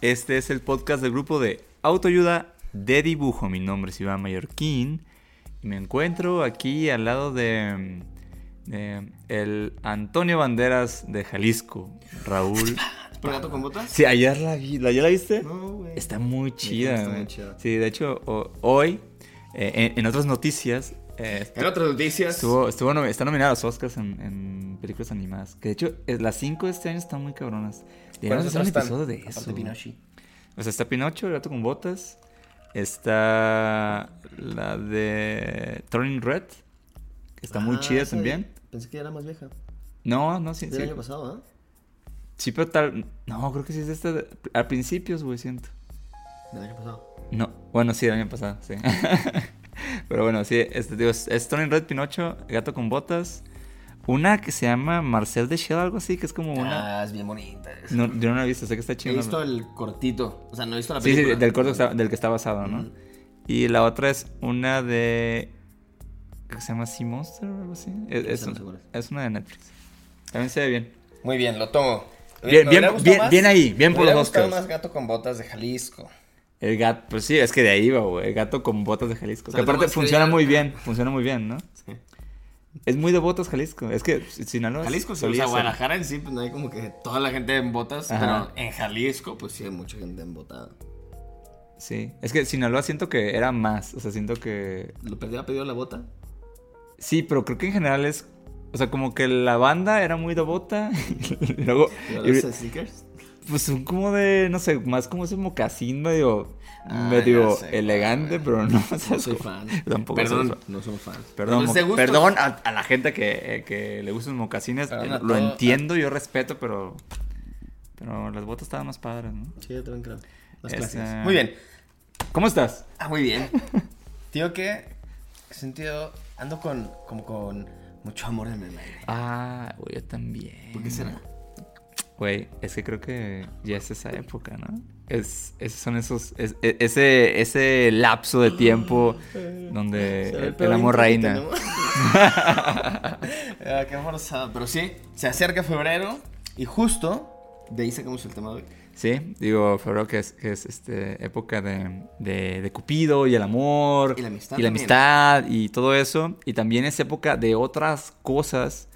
este es el podcast del grupo de autoayuda de dibujo. Mi nombre es Iván Mallorquín y me encuentro aquí al lado de, de el Antonio Banderas de Jalisco, Raúl. ¿Por gato con botas? Sí, ayer la vi, ¿la- ¿ya la viste? No, güey. Está muy chida. está muy chida. Sí, de hecho, hoy, eh, en, en otras noticias, eh, En otras noticias. estuvo, estuvo está nominada a los Oscars en, en películas animadas. Que de hecho, eh, las cinco de este año están muy cabronas. Deberíamos hacer un episodio de eso. Pinochi. O sea, está Pinocho, el gato con botas. Está la de Turning Red, que está muy Ah, chida también. de- Pensé que era más vieja. No, no, sí, Del sí. año pasado, ¿ah? Sí, pero tal. No, creo que sí es de esta. de- A principios, güey, siento. Del año pasado. No, bueno, sí, el año pasado, sí. pero bueno, sí, este, digo, es, es Red, Pinocho, gato con botas. Una que se llama Marcel de Shell, algo así, que es como una. Ah, es bien bonita. No, yo no la he visto, sé que está He chido. visto el cortito. O sea, no he visto la Sí, sí, película. del corto que está- del que está basado, ¿no? Y la otra es una de. Creo que se llama Sea Monster o algo así. Es, es un- cuál es una de Netflix. También se ve bien. Muy bien, lo tomo. Bien, bien, bien, bien ahí, bien me por los Oscars. más gato con botas de Jalisco. El gato, pues sí, es que de ahí va, güey. El gato con botas de Jalisco. O Que aparte funciona muy bien, funciona muy bien, ¿no? Sí. Es muy de botas Jalisco. Es que Sinaloa. Jalisco, sí. O sea. Guadalajara en sí, pues no hay como que toda la gente en botas. Ajá. Pero en Jalisco, pues sí hay mucha gente en botada. Sí. Es que Sinaloa siento que era más. O sea, siento que. ¿Lo perdió a pedido la bota? Sí, pero creo que en general es. O sea, como que la banda era muy de bota. y luego. ¿Y y- los? Pues son como de, no sé, más como ese mocasín medio, Ah, medio sé, elegante, pero no, o sea, No es soy como- fan. Tampoco Perdón, soy fan. no somos fans. Perdón, perdón a, a la gente que, eh, que le gustan los mocasines, eh, lo todo- entiendo, yo respeto, pero pero las botas estaban más padres, ¿no? Sí, yo también creo. Más Esa- clásicas. Muy bien. ¿Cómo estás? Ah, muy bien. Tío, que he sentido, ando con, como con mucho amor en el aire. Ah, güey, yo también. ¿Por qué será? Güey, es que creo que ya es esa época, ¿no? Es, es- son esos, es- e- ese, ese lapso de tiempo donde el, el amor reina. tenemos. Ah, qué forzado. Pero sí, se acerca febrero y justo de ahí sacamos el tema de hoy. Sí, digo, febrero que es, que es este, época de, de, de Cupido y el amor. Y la amistad Y la también. amistad y todo eso. Y también es época de otras cosas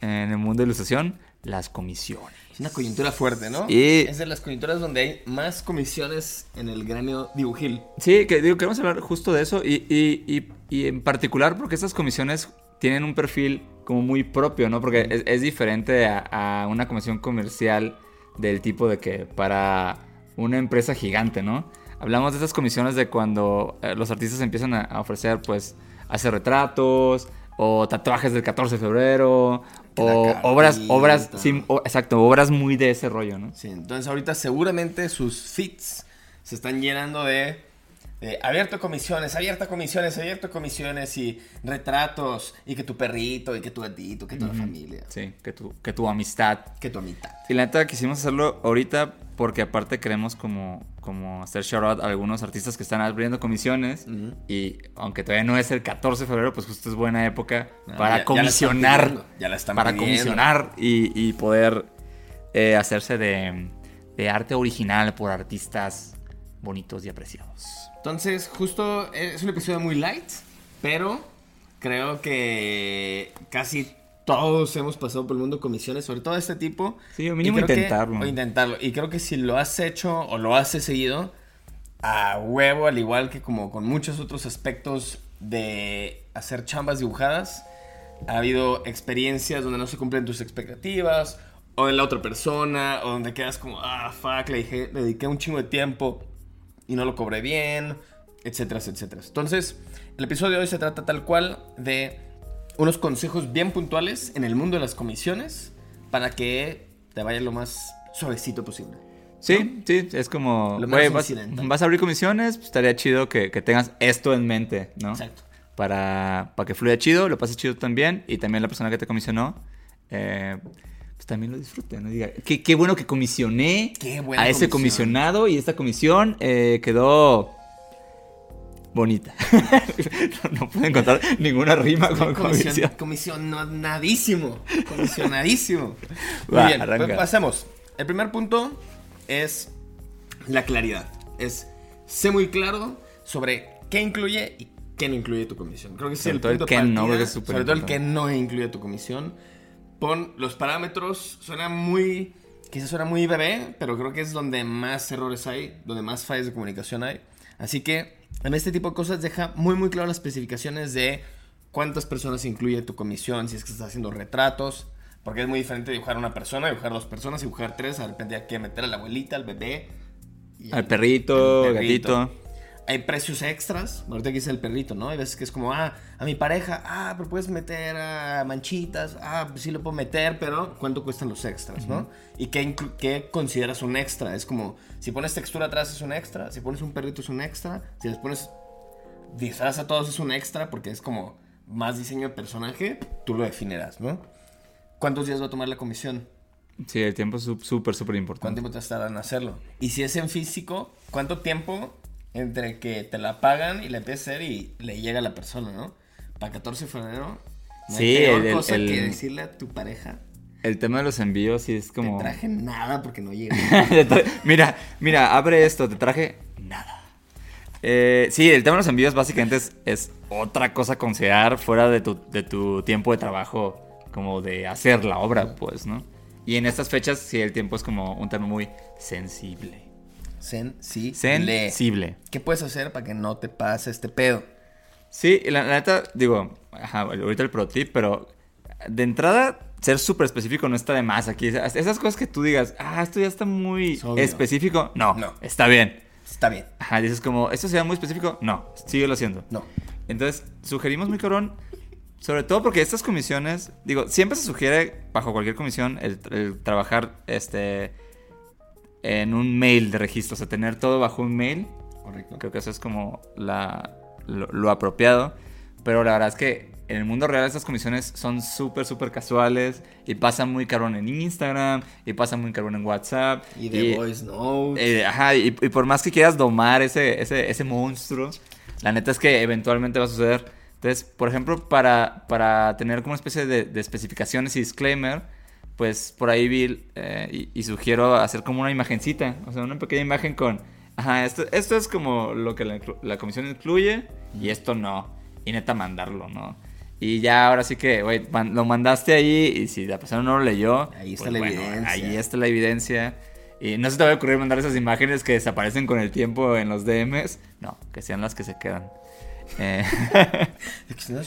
en el mundo de ilustración, las comisiones. Una coyuntura fuerte, ¿no? Es de las coyunturas donde hay más comisiones en el gremio dibujil. Sí, que digo, queremos hablar justo de eso y, y, y, en particular porque estas comisiones tienen un perfil como muy propio, ¿no? Porque es, es diferente a, a una comisión comercial del tipo de que para una empresa gigante, ¿no? Hablamos de esas comisiones de cuando eh, los artistas empiezan a, a ofrecer, pues, hacer retratos o tatuajes del 14 de febrero o obras, obras, sí, o- exacto, obras muy de ese rollo, ¿no? Sí, entonces ahorita seguramente sus feeds se están llenando de, de abierto comisiones, abierta comisiones, abierto comisiones y retratos y que tu perrito y que tu gatito, que toda la familia, Sí, que tu, que tu amistad que tu amistad. Y la neta quisimos hacerlo ahorita porque aparte queremos como, como hacer shout out a algunos artistas que están abriendo comisiones y aunque todavía no es el 14 de febrero, pues justo es buena época Ah, para ya- ya la están comisionar, pidiendo, ya la están para pidiendo. comisionar y, y poder eh, hacerse de, de arte original por artistas bonitos y apreciados. Entonces, justo es un episodio muy light, pero creo que casi todos hemos pasado por el mundo de comisiones, sobre todo de este tipo. Sí, o mínimo creo que- intentarlo. o intentarlo. Y creo que si lo has hecho o lo has seguido, a huevo, al igual que como con muchos otros aspectos de hacer chambas dibujadas, ha habido experiencias donde no se cumplen tus expectativas, o de la otra persona, o donde quedas como, ah, fuck, le, dije- le dediqué un chingo de tiempo y no lo cobré bien, etcétera, etcétera. Entonces, el episodio de hoy se trata tal cual de unos consejos bien puntuales en el mundo de las comisiones para que te vaya lo más suavecito posible. Sí, sí, es como, Lo güey, vas, vas a abrir comisiones, pues, estaría chido que, que tengas esto en mente, ¿no? Exacto. Para, para que fluya chido, lo pases chido también, y también la persona que te comisionó, eh, pues también lo disfrute, ¿no? Diga, qué, qué bueno que comisioné Qué buena a ese comisión". comisionado, y esta comisión eh, quedó bonita. no, no puedo encontrar ninguna rima con Comisión, comisión. comisionadísimo. Comisionadísimo. Muy Va, bien, arranca. pues pasemos. El primer punto es la claridad. Es sé muy claro sobre qué incluye y qué no incluye tu comisión. Creo que es Sobre el todo punto no, partida, súper Sobre todo el que no incluye tu comisión. Pon los parámetros. Suena muy. Quizás suena muy bebé, pero creo que es donde más errores hay, donde más fallas de comunicación hay. Así que en este tipo de cosas deja muy muy claro las especificaciones de cuántas personas incluye tu comisión, si es que estás haciendo retratos, porque es muy diferente dibujar una persona, dibujar dos personas, dibujar tres, de repente hay que meter a la abuelita, al bebé. y Al perrito, al perrito. gatito. Hay precios extras, ahorita que dice el perrito, ¿no? Hay veces que es como, ah, a mi pareja, ah, pero puedes meter a manchitas, ah, pues sí lo puedo meter, pero ¿cuánto cuestan los extras, no? ¿Y qué, qué consideras un extra? Es como, si pones textura atrás es un extra, si pones un perrito es un extra, si les pones disfraz a todos es un extra porque es como más diseño de personaje, tú lo definirás, ¿no? ¿Cuántos días va a tomar la comisión? Sí, el tiempo es súper, súper ¿Cuánto importante. tiempo te estará en hacerlo? Y si es en físico, ¿cuánto tiempo entre que te la pagan y la empiezas a hacer y le llega a la persona, ¿no? Para 14 de febrero. No Sí, hay peor el- cosa el- que decirle a tu pareja, El tema de los envíos sí es como... te traje nada porque no llega. Mira, mira, abre esto, te traje nada. Eh, sí, el tema de los envíos básicamente es, es otra cosa a considerar fuera de tu, de tu tiempo de trabajo, como de hacer la obra, pues, ¿no? Y en estas fechas sí el tiempo es como un tema muy sensible. Sensible. Sensible. ¿Qué puedes hacer para que no te pase este pedo? Sí, la, la neta, digo, ajá, ahorita el pro tip, pero de entrada, ser súper específico no está de más aquí. Esas esas cosas que tú digas, ah, esto ya está muy Es específico, no, No. está bien. Está bien. Ajá, dices como, ¿esto sería muy específico? No, síguelo haciendo. No. Entonces, sugerimos muy cabrón, sobre todo porque estas comisiones, digo, siempre se sugiere bajo cualquier comisión el, el trabajar este en un mail de registro, o sea, tener todo bajo un mail. Correcto. Creo que eso es como la, lo, lo apropiado. Pero la verdad es que en el mundo real estas comisiones son súper, súper casuales y pasan muy cabrón en Instagram y pasan muy cabrón en WhatsApp. Y de voice notes. Eh, ajá, y, y por más que quieras domar ese, ese, ese monstruo, la neta es que eventualmente va a suceder. Entonces, por ejemplo, para, para tener como una especie de, de especificaciones y disclaimer, pues por ahí vi eh, y, y sugiero hacer como una imagencita, o sea, una pequeña imagen con, ajá, esto, esto es como lo que la, la comisión incluye y esto no, y neta mandarlo, ¿no? Y ya ahora sí que, güey, man- lo mandaste ahí y si la persona no lo leyó, Ahí está pues la bueno, evidencia. Ahí está la evidencia. Y no se te va a ocurrir mandar esas imágenes que desaparecen con el tiempo en los DMs. No, que sean las que se quedan. Eh,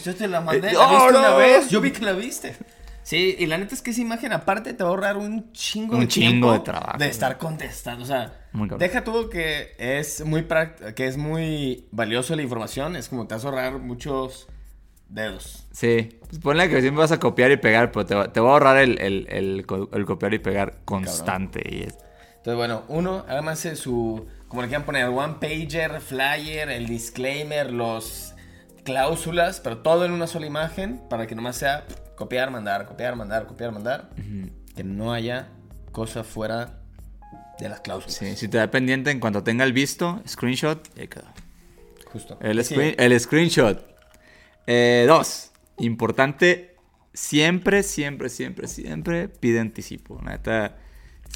Yo te la mandé, Eh, la ¡oh, viste una no! vez, yo vi que la viste. Sí, y la neta es que esa imagen aparte te va a ahorrar un chingo Un de chingo tiempo de trabajo. de estar contestando, o sea, deja tú que es muy que es muy valioso la información, es como te vas a ahorrar muchos dedos. sí, pues ponle que siempre vas a copiar y pegar, pero te va, te va a ahorrar el, el- el co- el copiar y pegar constante. Y es- Entonces, bueno, uno, háganse su, como le quieran poner, one pager, flyer, el disclaimer, los cláusulas, pero todo en una sola imagen para que nomás sea copiar, mandar, copiar, mandar, copiar, mandar. Que no haya cosa fuera de las cláusulas. sí, si te da pendiente en cuanto tenga el visto, screenshot, y ahí quedó. Justo. El, Sí. el screenshot. Eh, dos, importante, siempre, siempre, siempre, siempre pide anticipo. Neta,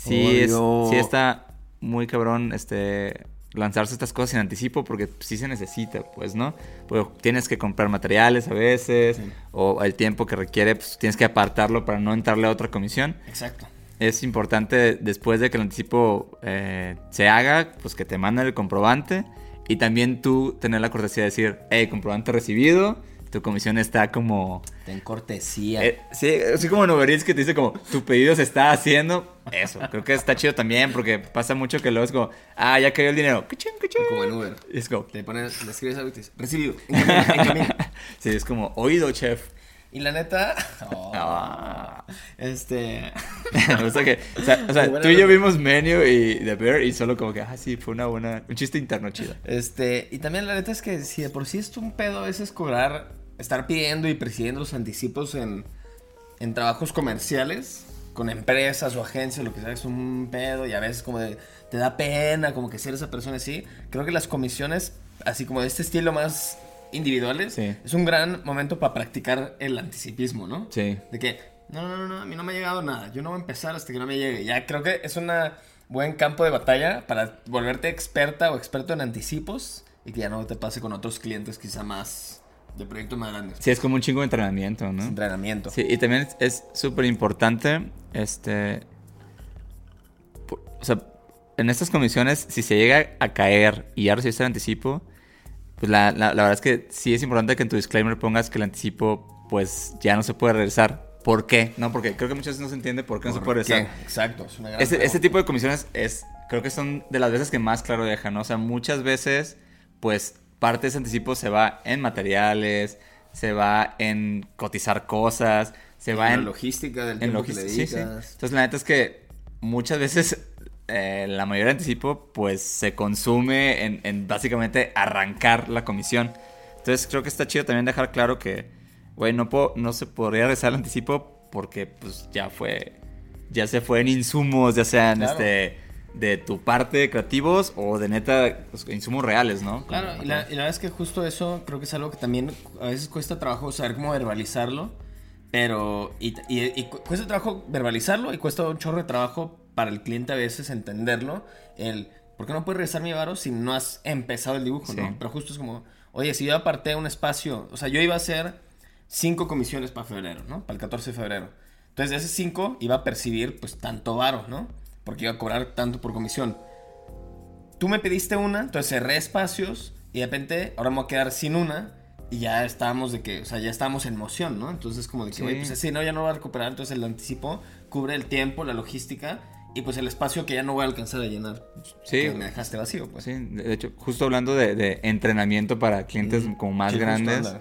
sí, es, sí está muy cabrón este, lanzarse estas cosas sin anticipo porque sí se necesita, pues, ¿no? Porque tienes que comprar materiales a veces Sí. o el tiempo que requiere, pues tienes que apartarlo para no entrarle a otra comisión Exacto. es importante después de que el anticipo eh, se haga, pues que te manden el comprobante y también tú tener la cortesía de decir, hey, comprobante recibido, tu comisión está como... Ten cortesía. eh, sí, así como en Uber Eats que te dice como, tu pedido se está haciendo. Eso, creo que está chido también porque pasa mucho que luego es como, ah, ya cayó el dinero. Cuchín, cuchín. como en Uber. Y es como, Te pones, le escribes algo y te recibido. En camino, en camino. sí, es como, oído, chef. Y la neta. oh, Ah. Este. Me gusta que, o sea, o sea, tú y yo vimos Menu y The Bear y solo como que, ah, sí, fue una buena, un chiste interno chido. Este, y también la neta es que si de por sí es un pedo a veces cobrar, estar pidiendo y presidiendo los anticipos en, en trabajos comerciales, con empresas o agencias, lo que sea, es un pedo y a veces como de, te da pena como que ser esa persona así. Creo que las comisiones, así como de este estilo más individuales, Sí. es un gran momento para practicar el anticipismo, ¿no? Sí. De que, no, no, no, no, a mí no me ha llegado nada. Yo no voy a empezar hasta que no me llegue. Ya creo que es un buen campo de batalla para volverte experta o experto en anticipos y que ya no te pase con otros clientes quizá más de proyectos más grandes. Sí, es como un chingo de entrenamiento, ¿no? Entrenamiento. Sí, y también es- es súper importante, este, o sea, en estas comisiones, si se llega a caer y ya recibiste el anticipo, pues la, la- la verdad es que sí es importante que en tu disclaimer pongas que el anticipo, pues ya no se puede regresar. ¿Por qué? No, porque creo que muchas veces no se entiende por qué no se puede ¿Por qué? regresar. Exacto, es una gran Este, este tipo de comisiones es, creo que son de las veces que más claro dejan, ¿no? O sea, muchas veces, pues, parte de ese anticipo se va en materiales, se va en cotizar cosas, se va la en, logística del en tiempo que le logística. Sí, sí. dedicas. Entonces, la neta es que muchas veces eh, la mayoría de anticipo, pues, se consume en, en básicamente arrancar la comisión. Entonces, creo que está chido también dejar claro que, güey, no, puedo- no se podría regresar el anticipo porque, pues, ya fue, ya se fue en insumos, ya sean, Claro. este, de tu parte creativos o de neta, pues, insumos reales, ¿no? Claro, y la, y la verdad es que justo eso creo que es algo que también a veces cuesta trabajo saber cómo verbalizarlo, pero y, y- y cu- cuesta trabajo verbalizarlo y cuesta un chorro de trabajo para el cliente a veces entenderlo, el ¿por qué no puedes regresar mi varo si no has empezado el dibujo, Sí. no? Pero justo es como, oye, si yo aparté un espacio, o sea, yo iba a hacer cinco comisiones para febrero, ¿no? Para el 14 de febrero. Entonces, de esos cinco iba a percibir pues tanto varo, ¿no? Porque iba a cobrar tanto por comisión tú me pediste una, entonces cerré espacios y de repente ahora me voy a quedar sin una y ya estábamos de que, o sea, ya estábamos en moción, ¿no? Entonces como de que, Sí. oye, pues si no, ya no voy a recuperar, entonces el anticipo cubre el tiempo, la logística y pues el espacio que ya no voy a alcanzar a llenar. Sí. Que me dejaste vacío, pues. Sí, de hecho, justo hablando de, de entrenamiento para clientes Mm, como más sí, grandes.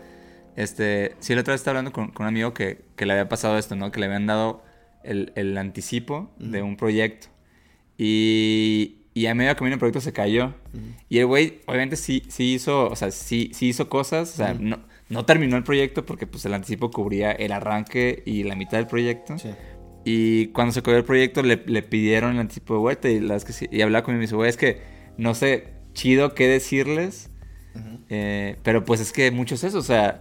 Este, sí, la otra vez estaba hablando con, con un amigo que, que le había pasado esto, ¿no? Que le habían dado el, el anticipo de un proyecto. Y, y a medio camino el proyecto se cayó. Y el güey, obviamente, sí, sí hizo, o sea, sí, sí hizo cosas. O sea, no, no terminó el proyecto porque pues el anticipo cubría el arranque y la mitad del proyecto. Sí. Y cuando se cayó el proyecto le, le pidieron el anticipo de vuelta y, la verdad es que sí- y hablaba conmigo y me dice, güey, es que no sé chido qué decirles, eh, pero pues es que mucho es eso, o sea,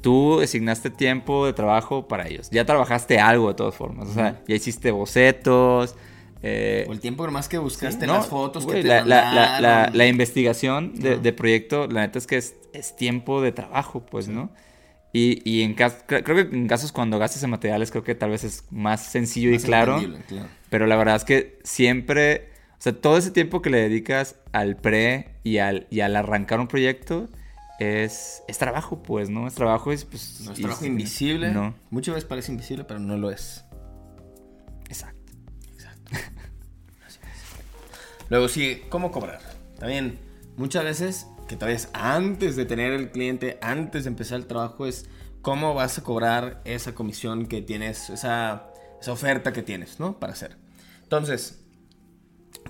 tú designaste tiempo de trabajo para ellos, ya trabajaste algo de todas formas, o sea, ya hiciste bocetos, eh, O el tiempo nomás que buscaste no, las fotos güey, que te la, la- la- la- investigación de proyecto, la neta es que es, es tiempo de trabajo, pues, ¿no? Y, y en cas- cre- creo que en casos cuando gastes en materiales, creo que tal vez es más sencillo Más y claro. Pero la verdad es que siempre, o sea, todo ese tiempo que le dedicas al pre y al, y al arrancar un proyecto es, es trabajo, pues, ¿no? Es trabajo, es pues... No es y trabajo invisible. No, Muchas veces parece invisible, pero no lo es. exacto. Luego sí, ¿cómo cobrar? También, muchas veces, que tal vez antes de tener el cliente, antes de empezar el trabajo, es cómo vas a cobrar esa comisión que tienes, esa, esa oferta que tienes, ¿no? Para hacer. Entonces,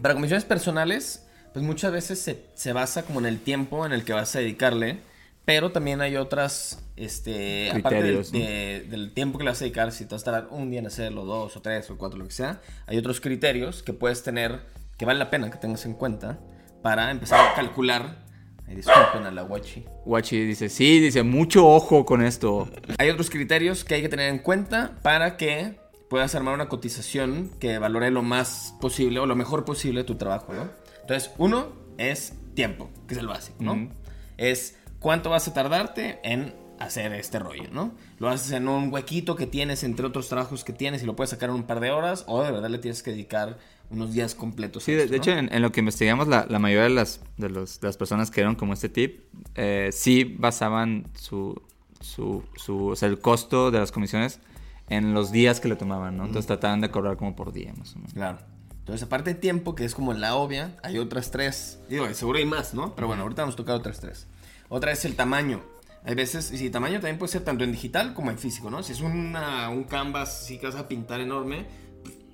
para comisiones personales, pues muchas veces se, se basa como en el tiempo en el que vas a dedicarle, pero también hay otras, este, aparte del tiempo que le vas a dedicar, si te vas a tardar un día en hacerlo, dos o tres o cuatro, lo que sea, hay otros criterios que puedes tener, que vale la pena que tengas en cuenta para empezar a calcular. Disculpen a la guachi. Guachi dice, sí, dice, mucho ojo con esto. Hay otros criterios que hay que tener en cuenta para que puedas armar una cotización que valore lo más posible o lo mejor posible tu trabajo, ¿no? Entonces, uno es tiempo, que es el básico, ¿no? Es cuánto vas a tardarte en hacer este rollo, ¿no? Lo haces en un huequito que tienes entre otros trabajos que tienes y lo puedes sacar en un par de horas o de verdad le tienes que dedicar unos días completos. Sí, de, esto, de ¿no? hecho, en, en lo que investigamos, la, la mayoría de las, de, los- de las personas que dieron como este tip, eh, sí basaban su, su, su, o sea, el costo de las comisiones en los días que le tomaban, ¿no? Entonces trataban de cobrar como por día, más o menos. Claro. Entonces, aparte de tiempo, que es como la obvia, hay otras tres. Digo, seguro hay más, ¿no? Pero bueno, ahorita vamos a tocar otras tres. Otra es el tamaño. Hay veces, y si tamaño también puede ser tanto en digital como en físico, ¿no? Si es una, un canvas así que vas a pintar enorme,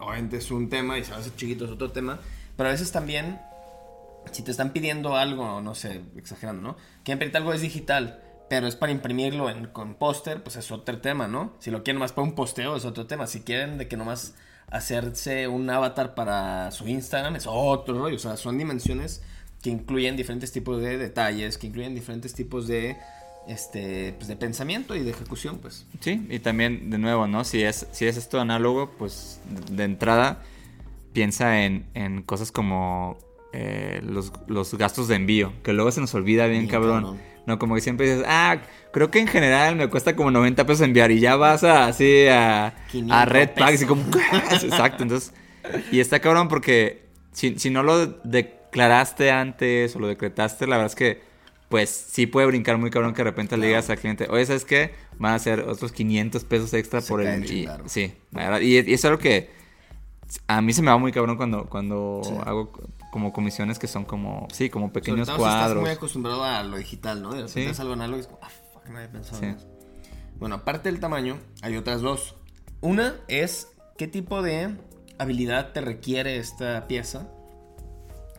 obviamente es un tema y se hacer chiquito es otro tema, pero a veces también, si te están pidiendo algo, no sé, exagerando, ¿no? Quieren pedirte algo es digital, pero es para imprimirlo en, con póster, pues es otro tema, ¿no? Si lo quieren más para un posteo es otro tema, si quieren de que nomás hacerse un avatar para su Instagram es otro rollo, o sea, son dimensiones que incluyen diferentes tipos de detalles, que incluyen diferentes tipos de este pues de pensamiento y de ejecución, pues. Sí, y también de nuevo, ¿no? Si es si es esto análogo, pues de entrada piensa en, en cosas como eh, los, los gastos de envío, que luego se nos olvida bien, Bien cabrón. No, como que siempre dices, ah, creo que en general me cuesta como 90 pesos enviar y ya vas a, así a, 500 a Red Pack, así pesos. como, exacto, entonces, y está cabrón porque si, si no lo declaraste antes o lo decretaste, la verdad es que, pues sí puede brincar muy cabrón que de repente le digas al cliente, oye, ¿sabes qué? Van a ser otros 500 pesos extra Se por el... y- sí, la verdad, y, y es algo que a mí se me va muy cabrón cuando, cuando Sí. hago como comisiones que son como, sí, como Sobre pequeños todo si estás cuadros. muy acostumbrado a lo digital, ¿no? De repente Sí. es algo análogo y es como, ah, fuck, no había pensado Sí. en eso. Bueno, aparte del tamaño, hay otras dos. Una es qué tipo de habilidad te requiere esta pieza.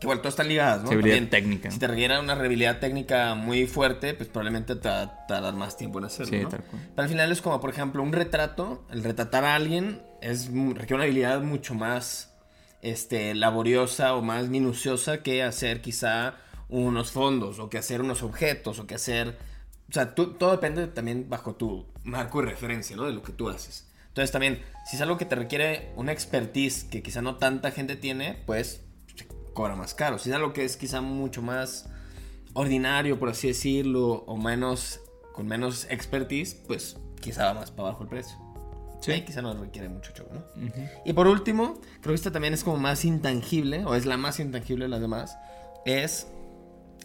Que bueno, todas están ligadas, ¿no? También, técnica. Si te requiere una habilidad técnica muy fuerte, pues probablemente te va a tardar más tiempo en hacerlo, Sí, ¿no? tal cual. Pero al final es como, por ejemplo, un retrato. El retratar a alguien es, requiere una habilidad mucho más este, laboriosa o más minuciosa que hacer quizá unos fondos o que hacer unos objetos o que hacer... O sea, tú- todo depende también bajo tu marco de referencia, ¿no? De lo que tú haces. Entonces también, si es algo que te requiere una expertise que quizá no tanta gente tiene, pues cobra más caro. Si es algo que es quizá mucho más ordinario, por así decirlo, o menos, con menos expertise, pues quizá va más para abajo el precio. Sí. Ahí quizá no requiere mucho show, ¿no? Y por último, creo que esta también es como más intangible, o es la más intangible de las demás, es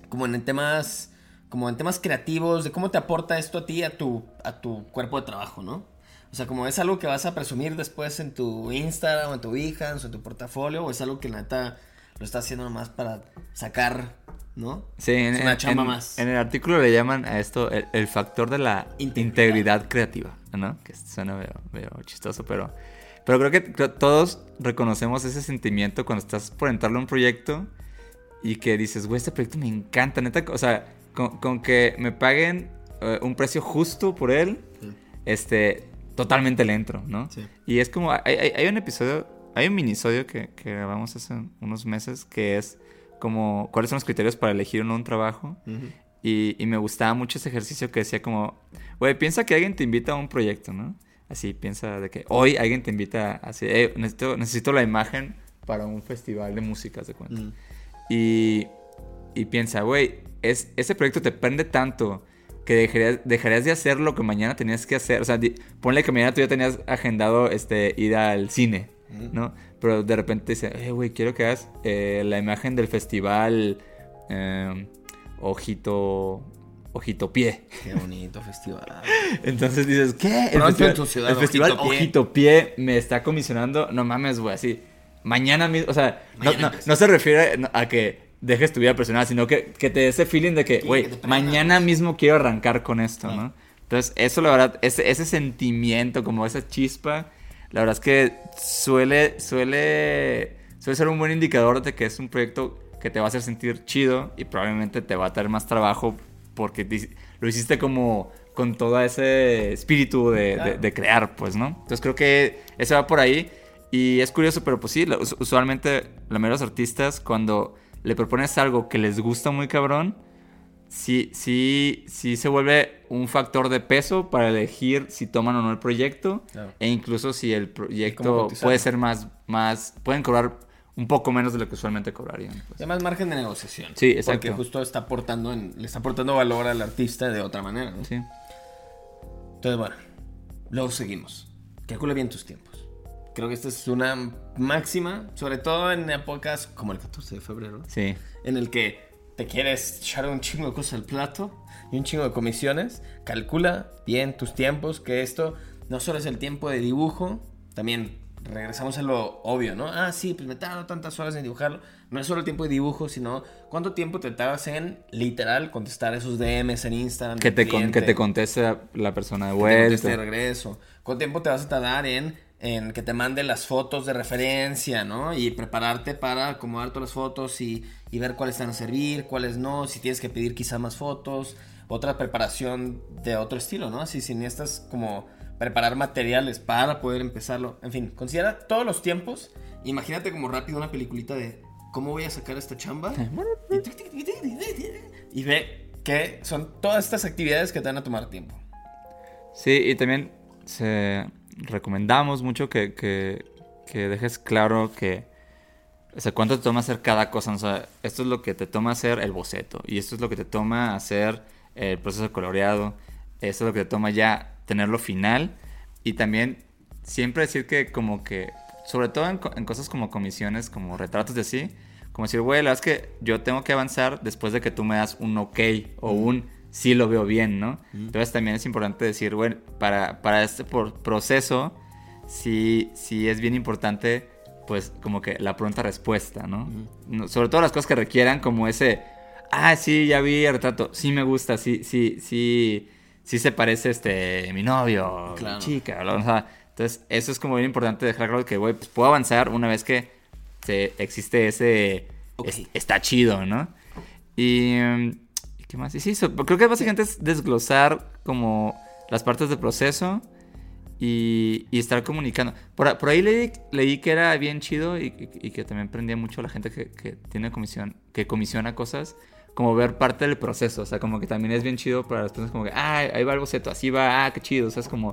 como en temas, como en temas creativos, de cómo te aporta esto a ti, a tu, a tu cuerpo de trabajo, ¿no? O sea, como es algo que vas a presumir después en tu Instagram, o en tu Behance, o en tu portafolio, o es algo que la neta lo estás haciendo nomás para sacar, ¿no? Sí, en, Es una chamba en- más. en el artículo le llaman a esto el, el factor de la Integridad. integridad, creativa, ¿no? Que suena medio, medio chistoso, pero, pero creo que todos reconocemos ese sentimiento cuando estás por entrarle a un proyecto y que dices, güey, este proyecto me encanta, neta, o sea, con, con que me paguen eh, un precio justo por él, Sí. este, totalmente le entro, ¿no? Sí. Y es como, hay, hay- hay un episodio, hay un minisodio que, que grabamos hace unos meses que es como, ¿cuáles son los criterios para elegir o no un trabajo? Ujú. Y, y me gustaba mucho ese ejercicio que decía como, güey, piensa que alguien te invita a un proyecto, ¿no? Así, piensa de que hoy alguien te invita, así, "Eh, necesito, necesito la imagen para un festival de música, de cuenta. Mm. Y, y piensa, güey, es, ese proyecto te prende tanto que dejarías, dejarías de hacer lo que mañana tenías que hacer. O sea, di- ponle que mañana tú ya tenías agendado este, ir al cine. ¿No? Pero de repente dice, eh, güey, quiero que hagas eh, la imagen del festival eh, Ojito... Ojito Pie. Qué bonito festival. Entonces dices, ¿qué? El festival, en tu ciudad, el festival Ojito Pie. Ojito Pie me está comisionando. No mames, güey, así. Mañana mismo, o sea, no, Mañana no- no se refiere a que dejes tu vida personal, sino que, que te dé ese feeling de que, güey, mañana pues. mismo quiero arrancar con esto. ¿no? Entonces, eso la verdad, ese, ese sentimiento, como esa chispa, la verdad es que suele, suele, suele ser un buen indicador de que es un proyecto que te va a hacer sentir chido y probablemente te va a traer más trabajo porque te- lo hiciste como con todo ese espíritu de, de- Claro. de crear, pues, ¿no? Entonces creo que eso va por ahí y es curioso, pero pues sí, usualmente la mayoría de los artistas cuando le propones algo que les gusta muy cabrón, sí, sí, sí se vuelve un factor de peso para elegir si toman o no el proyecto. Claro. E incluso si el proyecto puede ser más, más, pueden cobrar un poco menos de lo que usualmente cobrarían. pues. Y además margen de negociación. Sí, exacto. Porque justo está aportando, en- le está aportando valor al artista de otra manera, ¿no? Sí. Entonces, bueno, luego seguimos. Calcula bien tus tiempos. Creo que esta es una máxima, sobre todo en épocas como el 14 de febrero, Sí. en el que te quieres echar un chingo de cosas al plato y un chingo de comisiones. Calcula bien tus tiempos, que esto no solo es el tiempo de dibujo, también regresamos a lo obvio, ¿no? Ah, sí, pues me tardo tantas horas en dibujarlo. No es solo el tiempo de dibujo, sino cuánto tiempo te tardas en literal contestar esos DMs en Instagram. Que te, con- que te conteste la persona de que te conteste de vuelta. regreso. ¿Cuánto tiempo te vas a tardar en en que te mande las fotos de referencia, ¿no? Y prepararte para acomodar todas las fotos y, y ver cuáles están a servir, cuáles no, si tienes que pedir quizá más fotos, otra preparación de otro estilo, ¿no? Si, si necesitas como preparar materiales para poder empezarlo. En fin, considera todos los tiempos. Imagínate como rápido una peliculita de cómo voy a sacar esta chamba. Y, y ve que son todas estas actividades que te van a tomar tiempo. Sí, y también se recomendamos mucho que, que, que dejes claro que, o sea, cuánto te toma hacer cada cosa. O sea, esto es lo que te toma hacer el boceto, y esto es lo que te toma hacer el proceso de coloreado, esto es lo que te toma ya tenerlo final, y también siempre decir que como que, sobre todo en, en cosas como comisiones, como retratos de así, como decir, güey, la verdad es que yo tengo que avanzar después de que tú me das un ok o un sí lo veo bien, ¿no? Entonces también es importante decir, bueno, para, para este por- proceso, sí, sí es bien importante, pues como que la pronta respuesta, ¿no? Sobre todo las cosas que requieran como ese, ah, sí, ya vi el retrato, sí me gusta, sí, sí, sí, sí se parece este, mi novio, Claro. mi chica, o sea, entonces eso es como bien importante dejar claro que, güey, pues puedo avanzar una vez que se, existe ese, es- está chido, ¿no? Y, mm, ¿y ¿qué más? Y sí, creo que básicamente es desglosar como las partes del proceso y, y estar comunicando. Por, por ahí leí, leí que era bien chido y, y- y que también prendía mucho a la gente que, que tiene comisión, que comisiona cosas, como ver parte del proceso. O sea, como que también es bien chido para las personas como que, ah, ahí va el boceto, así va, ah, qué chido. O sea, es como...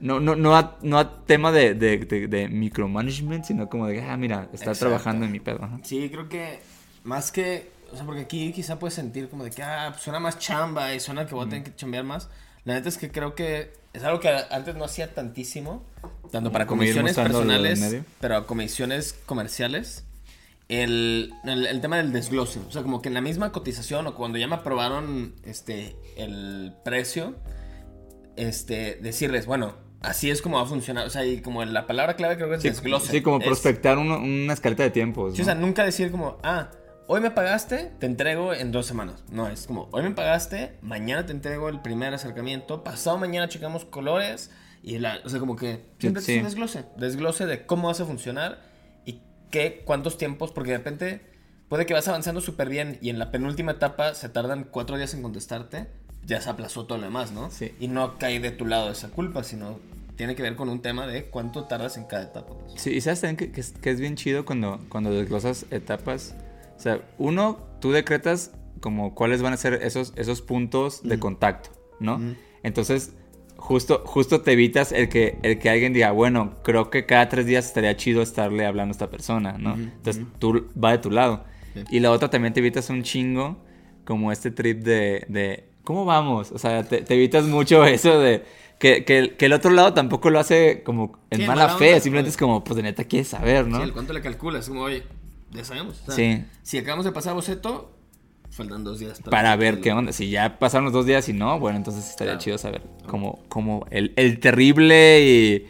No, no, no, a, no a tema de, de, de- de micromanagement, sino como de, ah, mira, está Exacto. trabajando en mi pedo. Sí, creo que más que, o sea, porque aquí quizá puedes sentir como de que, ah, pues suena más chamba y suena que voy a tener que chambear más. La neta es que creo que es algo que antes no hacía tantísimo, tanto para comisiones personales, pero comisiones comerciales. El, el, el tema del desglose, o sea, como que en la misma cotización o cuando ya me aprobaron este, el precio, este, decirles, bueno, así es como va a funcionar, o sea, y como la palabra clave creo que es Sí, desglose. sí, como Es- prospectar uno- una escaleta de tiempos. Sí, o ¿no? sea, nunca decir como, ah, hoy me pagaste, te entrego en dos semanas. No, es como, hoy me pagaste, mañana te entrego el primer acercamiento, pasado mañana checamos colores y la, o sea, como que siempre Sí. es un desglose, desglose de cómo vas a funcionar y qué, cuántos tiempos, porque de repente puede que vas avanzando súper bien y en la penúltima etapa se tardan cuatro días en contestarte, ya se aplazó todo lo demás, ¿no? Sí. Y no cae de tu lado esa culpa, sino tiene que ver con un tema de cuánto tardas en cada etapa. pues. Sí, y sabes también que, que es, que es bien chido cuando, cuando desglosas etapas. O sea, uno, tú decretas como cuáles van a ser esos, esos puntos de contacto, ¿no? Entonces, justo, justo te evitas el que, el que alguien diga, bueno, creo que cada tres días estaría chido estarle hablando a esta persona, ¿no? Entonces, tú va de tu lado. Sí. Y la otra también te evitas un chingo como este trip de, de ¿cómo vamos? O sea, te, te evitas mucho eso de que, que el- que el otro lado tampoco lo hace como en Sí, mala mala fe, onda, simplemente pues. es como, pues de neta quieres saber, ¿no? Sí, el cuánto le calculas, como, oye, ya sabemos. o sea, Sí. Si acabamos de pasar boceto, faltan dos días Para ver el- qué onda. Si ya pasaron los dos días y no, bueno, entonces estaría Claro. chido saber cómo, cómo el, el terrible y,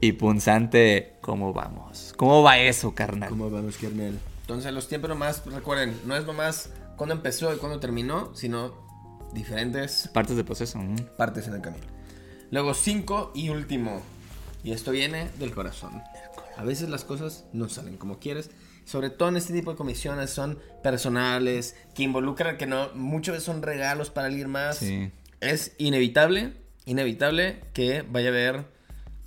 y punzante, cómo vamos. ¿Cómo va eso, carnal? ¿Cómo vamos, carnal? Entonces, los tiempos nomás, recuerden, no es nomás cuándo empezó y cuándo terminó, sino diferentes Partes del proceso. ¿no? partes en el camino. Luego, cinco y último. Y esto viene del corazón. A veces las cosas no salen como quieres. Sobre todo en este tipo de comisiones son personales, que involucran que no, muchas veces son regalos para alguien más. Sí. Es inevitable, inevitable que vaya a haber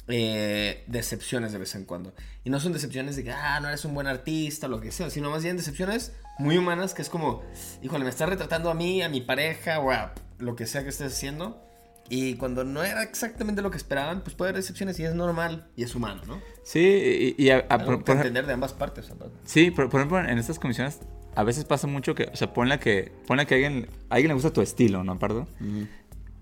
eh, decepciones de vez en cuando. Y no son decepciones de que, ah, no eres un buen artista lo que sea, sino más bien decepciones muy humanas que es como, híjole, me estás retratando a mí, a mi pareja o a lo que sea que estés haciendo. Y cuando no era exactamente lo que esperaban, pues puede haber decepciones y es normal y es humano, ¿no? Sí, y, y a- a- por- por- entender de ambas partes. aparte. sí, por, por ejemplo, en estas comisiones a veces pasa mucho que, o sea, ponle que, ponle que a alguien, a alguien le gusta tu estilo, ¿no, Pardo?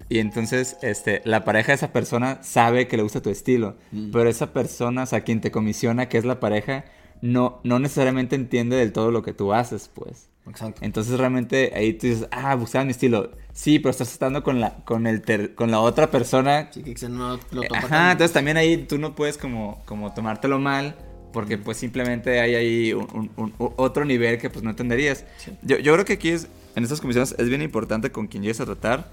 Y entonces, este, la pareja de esa persona sabe que le gusta tu estilo, pero esa persona, o sea, quien te comisiona, que es la pareja, no, no necesariamente entiende del todo lo que tú haces, pues. Exacto. Entonces realmente ahí tú dices, ah, buscaba mi estilo. Sí, pero estás estando con la, con el ter- con la otra persona. Sí, que no lo topa Ajá, tan- entonces también ahí tú no puedes como, como tomártelo mal, porque pues simplemente hay ahí un, un- un- u- otro nivel que pues no entenderías. Sí. Yo, yo creo que aquí es, en estas comisiones es bien importante con quien llegues a tratar,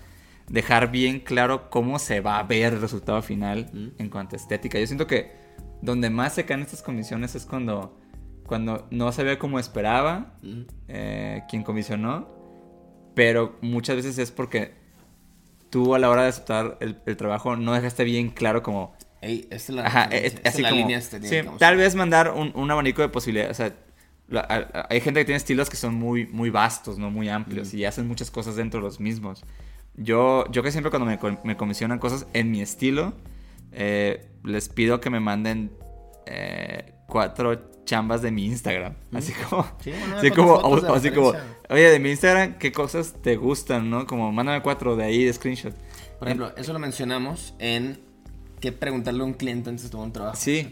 dejar bien claro cómo se va a ver el resultado final en cuanto a estética. Yo siento que donde más se caen estas comisiones es cuando, cuando no ve como esperaba eh, quien comisionó, pero muchas veces es porque tú a la hora de aceptar el, el trabajo no dejaste bien claro como... Ey, esta es la, Ajá, esta es- es así la como... línea este, sí, tal vez mandar un, un abanico de posibilidades. O sea, la- a- a- hay gente que tiene estilos que son muy, muy vastos, ¿no? Muy amplios y hacen muchas cosas dentro de los mismos. Yo, yo que siempre cuando me, me comisionan cosas en mi estilo, eh, les pido que me manden eh, cuatro chambas de mi Instagram. Así como... Sí, así como, o- así como, oye, de mi Instagram, ¿qué cosas te gustan, no? Como, mándame cuatro de ahí de screenshot. Por ejemplo, eso lo mencionamos en que preguntarle a un cliente antes de tomar un trabajo. Sí.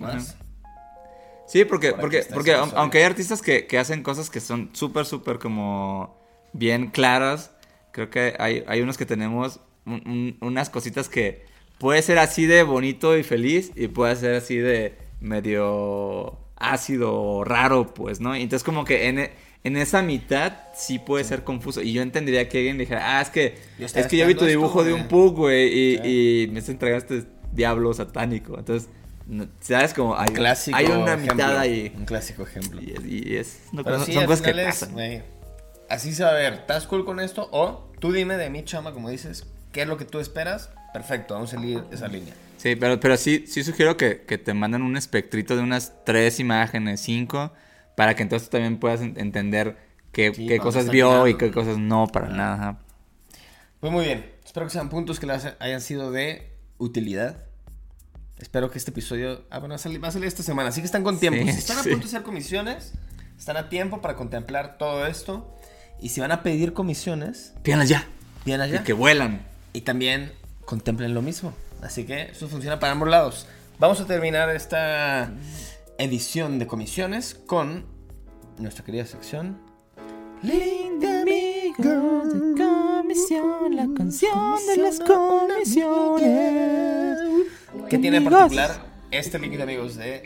Sí, porque, Por porque, porque aunque hay artistas que, que hacen cosas que son súper, súper como bien claras, creo que hay, hay unos que tenemos un- un- unas cositas que puede ser así de bonito y feliz y puede ser así de medio ácido raro, pues, ¿no? Y entonces como que en, e- en esa mitad sí puede ser confuso. Y yo entendería que alguien dijera, ah, es que, Yo es que yo vi tu dibujo esto, de un güey". pug, güey, y, Sí. y me este diablo satánico. Entonces, ¿sabes? Como hay, Clásico hay una ejemplo, mitad ahí. Un clásico ejemplo. Y es, y es- no, Pero sí, son cosas que pasan. güey, así se va a ver. ¿Estás cool con esto? O tú dime de mi chama, como dices, ¿qué es lo que tú esperas? Perfecto, vamos a seguir esa línea. Sí, pero, pero sí, sí sugiero que, que te manden un espectrito de unas tres imágenes, cinco, para que entonces también puedas en- entender qué, Sí, qué cosas vio y mirando. qué cosas no, para nada. ajá. Pues muy bien, espero que sean puntos que les hayan sido de utilidad. Espero que este episodio ah, bueno, va, a salir, va a salir esta semana, así que están con tiempo. Sí, si están a sí. punto de hacer comisiones, están a tiempo para contemplar todo esto. Y si van a pedir comisiones, Pídanlas ya. bien allá. Y que vuelan. Y también contemplen lo mismo. Así que eso funciona para ambos lados. Vamos a terminar esta edición de comisiones con nuestra querida sección. Link de amigos de comisión, la canción de las comisiones. ¿Qué tiene en particular este link de amigos de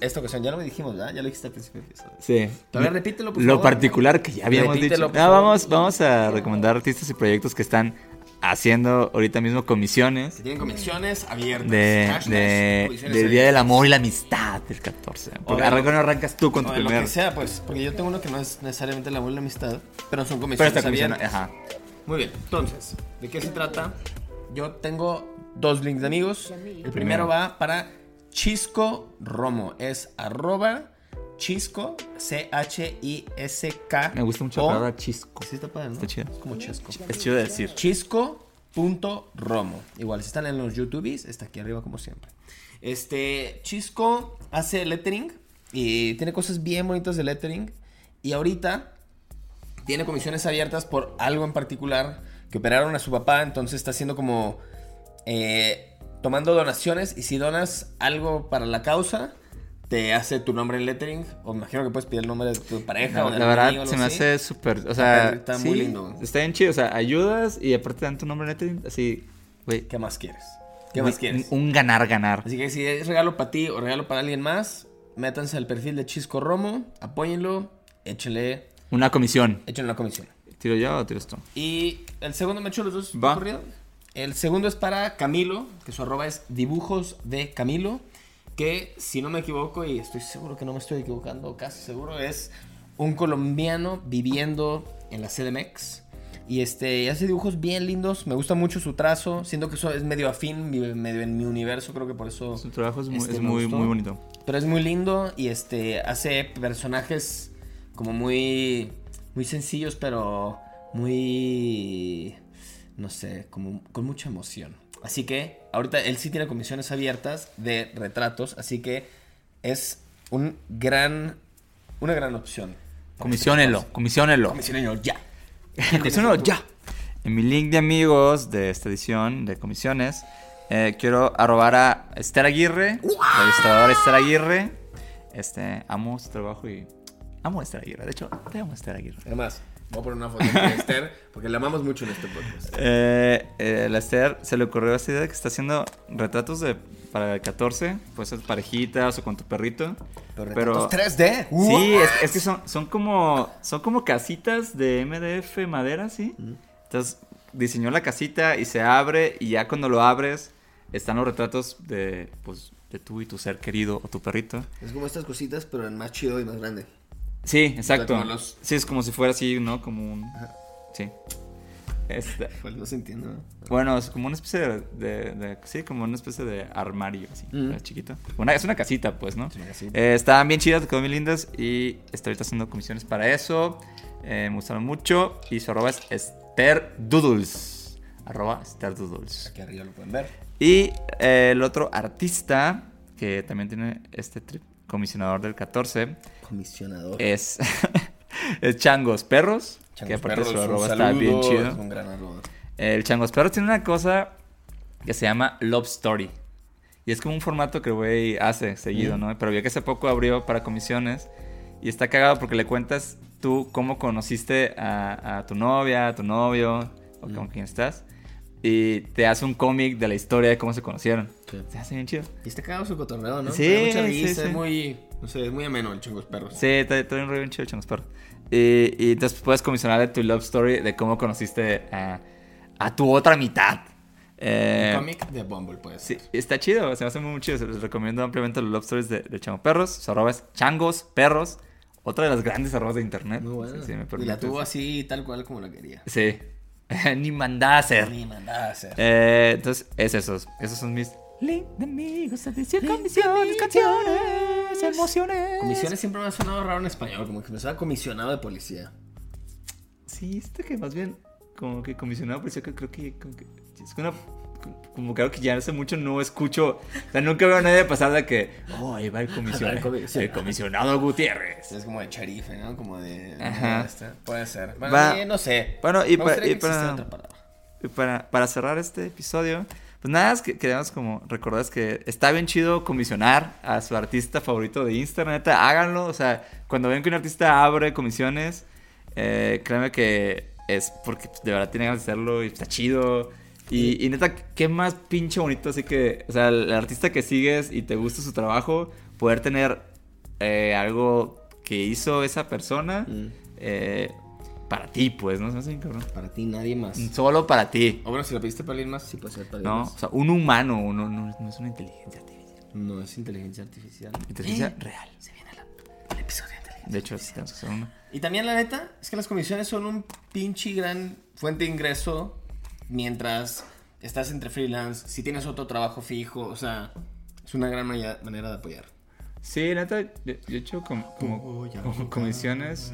esta ocasión? Ya lo dijimos, ¿verdad? Ya lo dijiste al principio del episodio. Sí. Todavía repítelo, por Lo particular que ya habíamos Repítelo, dicho. vamos, vamos a recomendar artistas y proyectos que están haciendo ahorita mismo comisiones Que tienen comisiones abiertas. de, de- comisiones del Día del. Amor y la Amistad del 14. Porque arranca, no arrancas tú con tu O de lo primer. que sea, pues. Porque yo tengo uno que no es necesariamente el amor y la amistad, pero son Pero comisiones esta comisión, abiertas. ajá. Muy bien, entonces, ¿de qué se trata? Yo tengo dos links de amigos. El primero va para Chisco Romo. Es arroba Chisco, C-H-I-S-K. Me gusta mucho o- la palabra chisco. Sí, está padre, ¿no? Está chido. Es como Chisco. Es chido de decir. Chisco.romo. Igual, si están en los YouTubes, está aquí arriba como siempre. Este, Chisco hace lettering y tiene cosas bien bonitas de lettering. Y ahorita tiene comisiones abiertas por algo en particular que operaron a su papá, entonces está haciendo como eh, tomando donaciones y si donas algo para la causa, te hace tu nombre en lettering, o imagino que puedes pedir el nombre de tu pareja o de la verdad amigo, se me así. hace súper. O sea, Está sí, muy lindo. Está bien chido. O sea, ayudas y aparte te dan tu nombre en lettering. Así, güey. ¿Qué más quieres? ¿Qué más quieres? Un, un ganar, ganar. Así que si es regalo para ti o regalo para alguien más, métanse al perfil de Chisco Romo, apóyenlo, échenle, Una comisión. échenle una comisión. ¿Tiro yo o tiras tú? Y el segundo me echo los dos Va. corrido. El segundo es para Camilo, que su arroba es dibujos de Camilo, que si no me equivoco, y estoy seguro que no me estoy equivocando, casi seguro, es un colombiano viviendo en la CDMX. Y este, hace dibujos bien lindos, me gusta mucho su trazo, siento que eso es medio afín, medio en mi universo, creo que por eso... Su trabajo es muy, este, es me muy, muy bonito. Pero es muy lindo y este hace personajes como muy muy sencillos, pero muy no sé, como con mucha emoción. Así que ahorita él sí tiene comisiones abiertas de retratos, así que es un gran una gran opción. Comisionelo, comisionelo. Comisionenlo ya. Comisionelo ya. En mi link de amigos de esta edición de comisiones, eh, quiero arrobar a Esther Aguirre, la ilustradora Esther Aguirre. Este, amo su trabajo y amo a Esther Aguirre. De hecho, te amo a Esther Aguirre. Además, voy a poner una foto de Esther porque la amamos mucho en este podcast. Eh, eh, la Esther se le ocurrió esta idea que está haciendo retratos de para el 14, pues ser parejitas o con tu perrito. Pero Pero retratos 3D. sí, es, es que son, son como son como casitas de MDF madera, ¿sí? Entonces diseñó la casita y se abre y ya cuando lo abres están los retratos de pues de tú y tu ser querido o tu perrito. Es como estas cositas, pero en más chido y más grande. Sí, exacto. los- Sí, es como si fuera así, ¿no? Como un... Sí. Este, Pues no se entiende, ¿no? bueno, es como una especie de, de- de- Sí, como una especie de armario, así, Mm. chiquito. Una, es una casita, pues, ¿no? Es una casita. Eh, estaban bien chidas, quedaron bien lindas y estoy ahorita haciendo comisiones para eso. Eh, me gustaron mucho y su arroba es Esther Doodles. Arroba Esther Doodles. Aquí arriba lo pueden ver. Y eh, el otro artista que también tiene este trip, comisionador del 14, Comisionador. es, es Changos Perros. que aparte Perros, su arroba está bien Es chido. un gran arroba. El Changos Perros tiene una cosa que se llama Love Story. Y es como un formato que el güey hace seguido, ¿no? Pero vi que hace poco abrió para comisiones. Y está cagado porque le cuentas tú cómo conociste a, a tu novia, a tu novio, o con quién estás. Y te hace un cómic de la historia de cómo se conocieron. Sí. Se hace bien chido. Y está cagado su cotorreo, ¿no? Sí, mucha sí, risa, sí. es muy... No sé, es muy ameno el chingos perros. Sí, doy un rollo bien chido, Changos Perros. Y, y entonces puedes comisionarle tu love story de cómo conociste a, a tu otra mitad. Eh, Un cómic de Bumble, pues. Sí, está chido, se me hace muy chido. Se los recomiendo ampliamente los love stories de, de Chango Perros. Su arroba es Changos Perros. Otra de las grandes arrobas de internet. Muy bueno. Sí, sí, me y la tuvo así, tal cual como la quería. Sí. Ni mandada a hacer. Ni mandaba a hacer. Eh, entonces, es esos. Esos son mis. Link de amigos, comisiones, canciones, emociones. Comisiones siempre me ha sonado raro en español, como que me suena comisionado de policía. Sí, este que más bien. Como que comisionado, pero que creo que. Como que es una. Como que algo que ya hace mucho no escucho. O sea, nunca veo a nadie pasar de que. Oh, ahí va el comisionado. El comisionado. el comisionado Gutiérrez. Es como de sherife, ¿no? Como de... Ajá. este, Puede ser. Bueno, Va- eh, no sé. Bueno, y para- y que para-. Y para, para cerrar este episodio, pues nada, es que queremos como recordar que está bien chido comisionar a su artista favorito de Instagram. Neta, háganlo. O sea, cuando ven que un artista abre comisiones, eh, créanme que es porque de verdad tiene ganas de hacerlo y está chido. Y, y neta, qué más pinche bonito. Así que, o sea, el artista que sigues y te gusta su trabajo, poder tener eh, algo que hizo esa persona Mm. eh, para ti, pues, ¿no? Se me hace bien cabrón. Para ti, nadie más. Solo para ti. O bueno, si lo pediste para alguien más, sí puede ser para alguien No, más. o sea, un humano, no, no, no es una inteligencia artificial. No es inteligencia artificial. Inteligencia real. Se viene la- el episodio de inteligencia. De hecho, sí tenemos que hacer uno. Y también la neta es que las comisiones son un pinche gran fuente de ingreso mientras estás entre freelance, si tienes otro trabajo fijo, o sea, es una gran maya- manera de apoyar. Sí, neta, yo, yo he hecho como, como, como comisiones.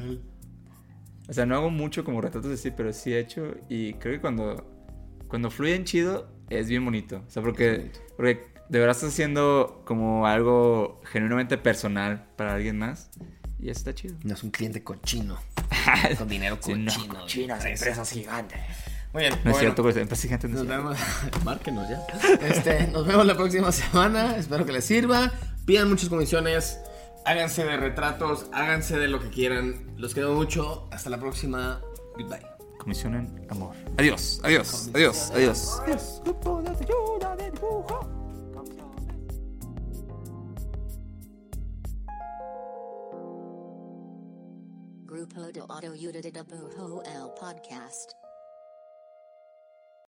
O sea, no hago mucho como retratos de sí, pero sí he hecho. Y creo que cuando, cuando fluyen chido, es bien bonito. O sea, porque, bonito. porque de verdad estás haciendo como algo genuinamente personal para alguien más. Y eso está chido. No es un cliente cochino, con dinero Sí, no, cochino. cochinas, empresas. empresas gigantes. Muy bien, No es cierto, pues empresas gigantes no es Nos cierto. vemos. Márquenos ya. Este, nos vemos la próxima semana. Espero que les sirva. Pidan muchas comisiones. Háganse de retratos. Háganse de lo que quieran. Los quiero mucho. Hasta la próxima. Goodbye. Comisionen amor. Adiós, adiós, adiós, adiós. Es grupo de dibujo. Grupo de Auto Bujo El Podcast.